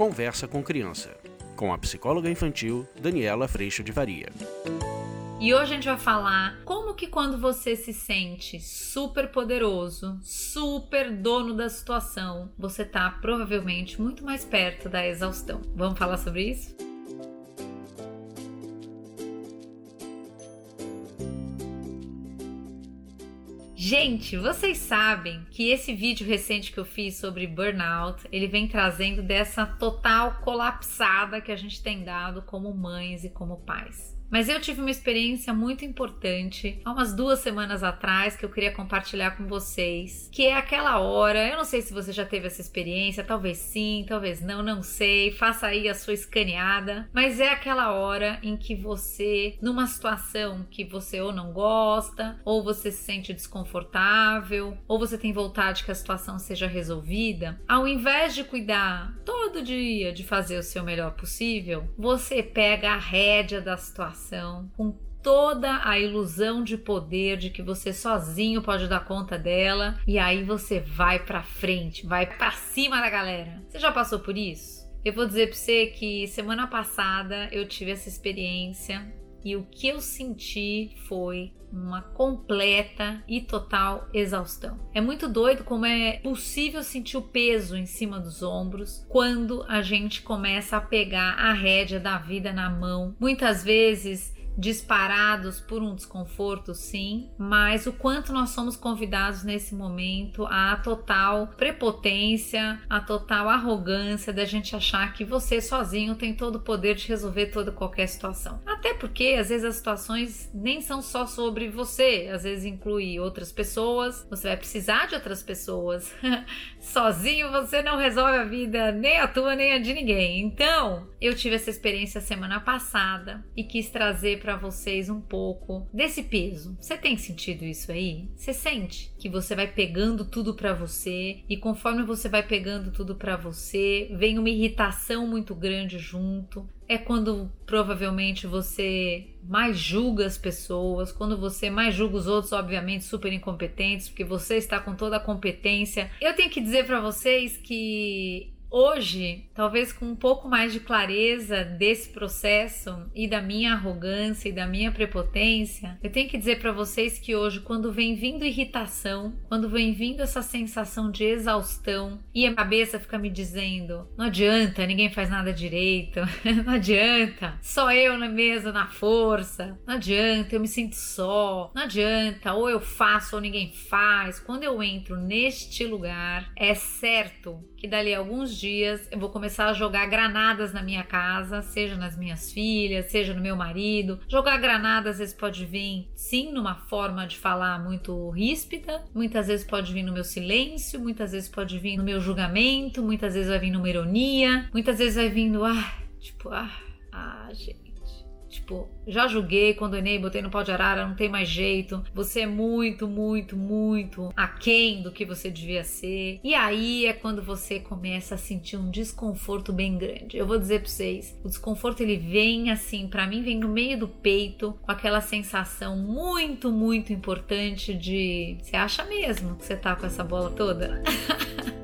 Conversa com Criança, com a psicóloga infantil Daniela Freixo de Varia. E hoje a gente vai falar como que quando você se sente super poderoso, super dono da situação, você tá provavelmente muito mais perto da exaustão. Vamos falar sobre isso? Gente, vocês sabem que esse vídeo recente que eu fiz sobre burnout, ele vem trazendo dessa total colapsada que a gente tem dado como mães e como pais. Mas eu tive uma experiência muito importante há umas duas semanas atrás que eu queria compartilhar com vocês. Que é aquela hora, eu não sei se você já teve essa experiência, talvez sim, talvez não, não sei. Faça aí a sua escaneada. Mas é aquela hora em que você, numa situação que você ou não gosta, ou você se sente desconfortável, ou você tem vontade que a situação seja resolvida, ao invés de cuidar todo dia de fazer o seu melhor possível, você pega a rédea da situação com toda a ilusão de poder de que você sozinho pode dar conta dela e aí você vai para frente, vai para cima da galera. Você já passou por isso? Eu vou dizer para você que semana passada eu tive essa experiência e o que eu senti foi uma completa e total exaustão. É muito doido como é possível sentir o peso em cima dos ombros quando a gente começa a pegar a rédea da vida na mão. Muitas vezes disparados por um desconforto, sim, mas o quanto nós somos convidados nesse momento à total prepotência, à total arrogância da gente achar que você sozinho tem todo o poder de resolver toda qualquer situação. Até porque às vezes as situações nem são só sobre você, às vezes inclui outras pessoas, você vai precisar de outras pessoas. sozinho você não resolve a vida nem a tua nem a de ninguém. Então, eu tive essa experiência semana passada e quis trazer para vocês um pouco desse peso. Você tem sentido isso aí? Você sente que você vai pegando tudo para você e conforme você vai pegando tudo para você, vem uma irritação muito grande junto. É quando provavelmente você mais julga as pessoas, quando você mais julga os outros, obviamente super incompetentes, porque você está com toda a competência. Eu tenho que dizer para vocês que Hoje, talvez com um pouco mais de clareza desse processo e da minha arrogância e da minha prepotência, eu tenho que dizer para vocês que hoje, quando vem vindo irritação, quando vem vindo essa sensação de exaustão e a cabeça fica me dizendo: não adianta, ninguém faz nada direito, não adianta, só eu na mesa na força, não adianta, eu me sinto só, não adianta, ou eu faço ou ninguém faz. Quando eu entro neste lugar, é certo que dali a alguns dias eu vou começar a jogar granadas na minha casa, seja nas minhas filhas, seja no meu marido. Jogar granadas às vezes pode vir, sim, numa forma de falar muito ríspida, muitas vezes pode vir no meu silêncio, muitas vezes pode vir no meu julgamento, muitas vezes vai vir numa ironia, muitas vezes vai vindo, ah, tipo, ah, ah, gente Tipo, já julguei, condenei, botei no pau de arara, não tem mais jeito. Você é muito, muito, muito aquém do que você devia ser. E aí é quando você começa a sentir um desconforto bem grande. Eu vou dizer pra vocês, o desconforto ele vem assim, para mim vem no meio do peito, com aquela sensação muito, muito importante de você acha mesmo que você tá com essa bola toda?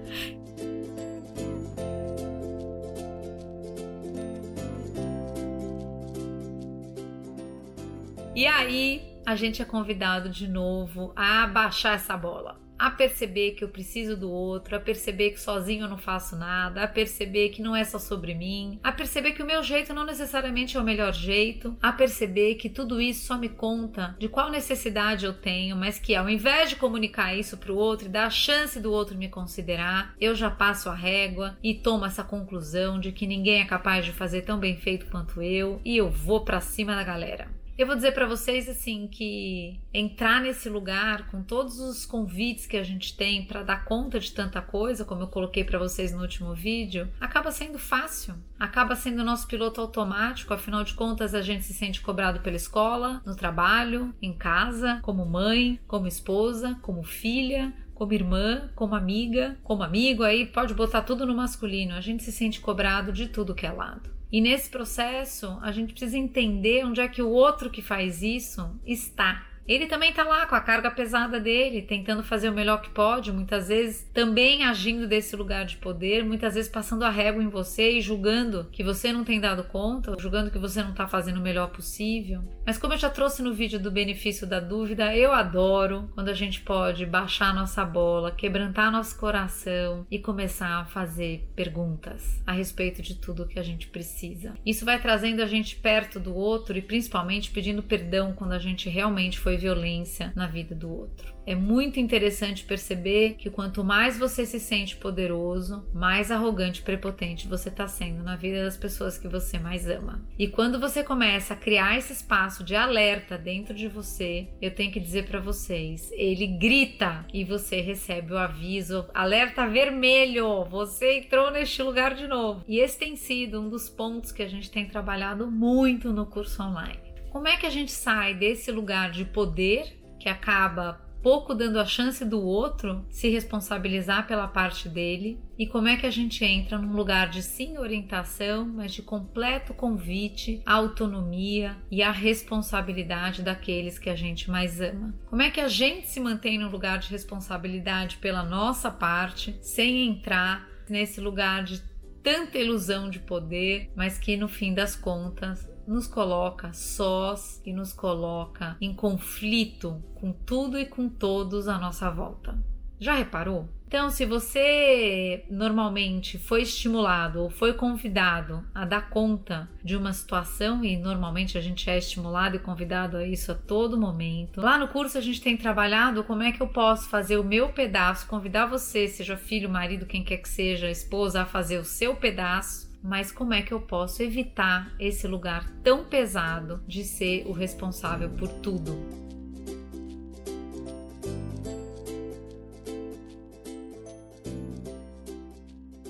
E aí a gente é convidado de novo a abaixar essa bola, a perceber que eu preciso do outro, a perceber que sozinho eu não faço nada, a perceber que não é só sobre mim, a perceber que o meu jeito não necessariamente é o melhor jeito, a perceber que tudo isso só me conta de qual necessidade eu tenho, mas que ao invés de comunicar isso para o outro e dar a chance do outro me considerar, eu já passo a régua e tomo essa conclusão de que ninguém é capaz de fazer tão bem feito quanto eu e eu vou para cima da galera. Eu vou dizer para vocês assim que entrar nesse lugar com todos os convites que a gente tem para dar conta de tanta coisa, como eu coloquei para vocês no último vídeo, acaba sendo fácil. Acaba sendo nosso piloto automático, afinal de contas a gente se sente cobrado pela escola, no trabalho, em casa, como mãe, como esposa, como filha, como irmã, como amiga, como amigo, aí pode botar tudo no masculino. A gente se sente cobrado de tudo que é lado. E nesse processo, a gente precisa entender onde é que o outro que faz isso está. Ele também tá lá com a carga pesada dele, tentando fazer o melhor que pode, muitas vezes também agindo desse lugar de poder, muitas vezes passando a régua em você e julgando que você não tem dado conta, julgando que você não tá fazendo o melhor possível. Mas como eu já trouxe no vídeo do benefício da dúvida, eu adoro quando a gente pode baixar nossa bola, quebrantar nosso coração e começar a fazer perguntas a respeito de tudo que a gente precisa. Isso vai trazendo a gente perto do outro e principalmente pedindo perdão quando a gente realmente foi violência na vida do outro. É muito interessante perceber que quanto mais você se sente poderoso, mais arrogante e prepotente você está sendo na vida das pessoas que você mais ama. E quando você começa a criar esse espaço de alerta dentro de você, eu tenho que dizer para vocês, ele grita e você recebe o aviso, alerta vermelho, você entrou neste lugar de novo. E esse tem sido um dos pontos que a gente tem trabalhado muito no curso online. Como é que a gente sai desse lugar de poder que acaba pouco dando a chance do outro se responsabilizar pela parte dele e como é que a gente entra num lugar de sim orientação, mas de completo convite à autonomia e à responsabilidade daqueles que a gente mais ama. Como é que a gente se mantém no lugar de responsabilidade pela nossa parte, sem entrar nesse lugar de tanta ilusão de poder, mas que no fim das contas nos coloca sós e nos coloca em conflito com tudo e com todos à nossa volta. Já reparou? Então, se você normalmente foi estimulado ou foi convidado a dar conta de uma situação, e normalmente a gente é estimulado e convidado a isso a todo momento, lá no curso a gente tem trabalhado como é que eu posso fazer o meu pedaço, convidar você, seja filho, marido, quem quer que seja, esposa, a fazer o seu pedaço mas como é que eu posso evitar esse lugar tão pesado de ser o responsável por tudo?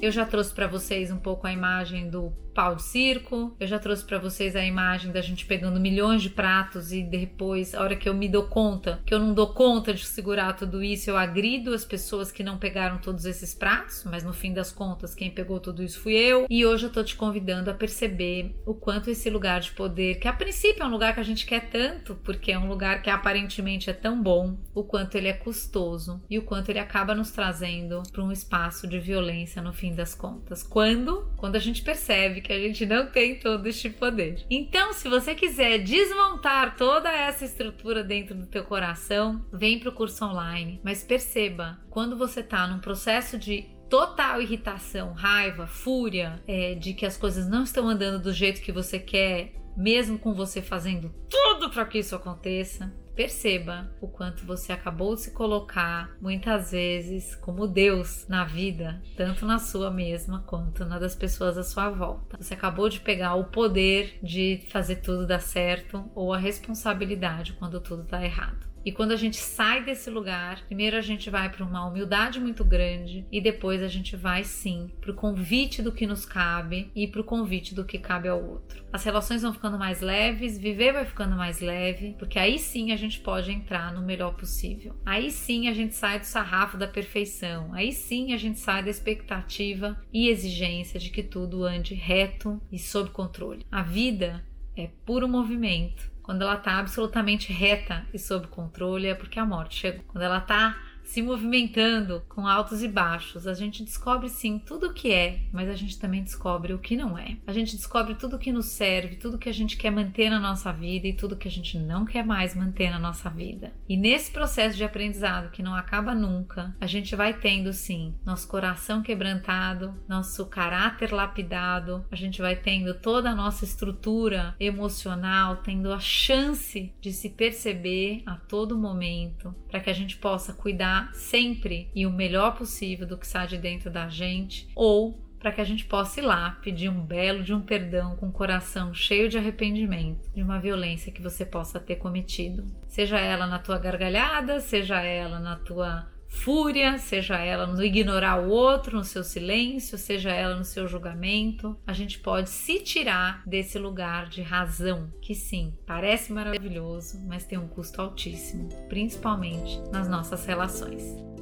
Eu já trouxe para vocês um pouco a imagem do pau de circo. Eu já trouxe para vocês a imagem da gente pegando milhões de pratos e depois, a hora que eu me dou conta que eu não dou conta de segurar tudo isso, eu agrido as pessoas que não pegaram todos esses pratos, mas no fim das contas, quem pegou tudo isso fui eu. E hoje eu tô te convidando a perceber o quanto esse lugar de poder, que a princípio é um lugar que a gente quer tanto, porque é um lugar que aparentemente é tão bom, o quanto ele é custoso e o quanto ele acaba nos trazendo para um espaço de violência no fim das contas. Quando? Quando a gente percebe que a gente não tem todo este poder. Então, se você quiser desmontar toda essa estrutura dentro do teu coração, vem para o curso online. Mas perceba, quando você está num processo de total irritação, raiva, fúria, é, de que as coisas não estão andando do jeito que você quer, mesmo com você fazendo tudo para que isso aconteça, Perceba o quanto você acabou de se colocar muitas vezes como Deus na vida, tanto na sua mesma quanto na das pessoas à sua volta. Você acabou de pegar o poder de fazer tudo dar certo ou a responsabilidade quando tudo está errado. E quando a gente sai desse lugar, primeiro a gente vai para uma humildade muito grande e depois a gente vai sim para o convite do que nos cabe e para o convite do que cabe ao outro. As relações vão ficando mais leves, viver vai ficando mais leve, porque aí sim a gente pode entrar no melhor possível. Aí sim a gente sai do sarrafo da perfeição. Aí sim a gente sai da expectativa e exigência de que tudo ande reto e sob controle. A vida é puro movimento quando ela está absolutamente reta e sob controle, é porque a morte chegou. Quando ela está se movimentando com altos e baixos. A gente descobre sim tudo o que é, mas a gente também descobre o que não é. A gente descobre tudo o que nos serve, tudo que a gente quer manter na nossa vida e tudo que a gente não quer mais manter na nossa vida. E nesse processo de aprendizado que não acaba nunca, a gente vai tendo sim nosso coração quebrantado, nosso caráter lapidado, a gente vai tendo toda a nossa estrutura emocional, tendo a chance de se perceber a todo momento, para que a gente possa cuidar sempre e o melhor possível do que sai de dentro da gente, ou para que a gente possa ir lá pedir um belo de um perdão com o coração cheio de arrependimento de uma violência que você possa ter cometido. Seja ela na tua gargalhada, seja ela na tua fúria, seja ela no ignorar o outro, no seu silêncio, seja ela no seu julgamento, a gente pode se tirar desse lugar de razão, que sim, parece maravilhoso, mas tem um custo altíssimo, principalmente nas nossas relações.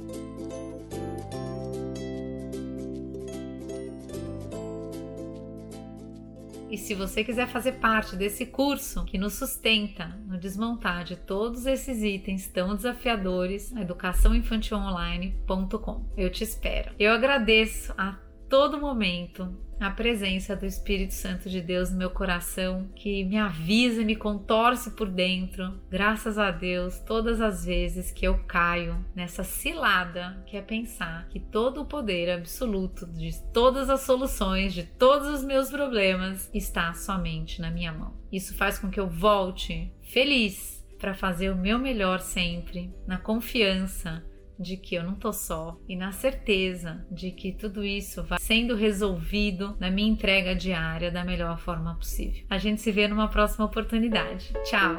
E se você quiser fazer parte desse curso que nos sustenta no desmontar de todos esses itens tão desafiadores educaçãoinfantilonline.com. Eu te espero. Eu agradeço a todo momento a presença do Espírito Santo de Deus no meu coração, que me avisa e me contorce por dentro. Graças a Deus, todas as vezes que eu caio nessa cilada, que é pensar que todo o poder absoluto de todas as soluções, de todos os meus problemas, está somente na minha mão. Isso faz com que eu volte feliz para fazer o meu melhor sempre, na confiança de que eu não tô só e na certeza de que tudo isso vai sendo resolvido na minha entrega diária da melhor forma possível. A gente se vê numa próxima oportunidade. Tchau.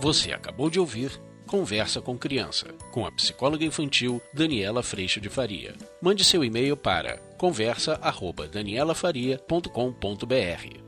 Você acabou de ouvir Conversa com Criança, com a psicóloga infantil Daniela Freixo de Faria. Mande seu e-mail para conversa@danielafaria.com.br.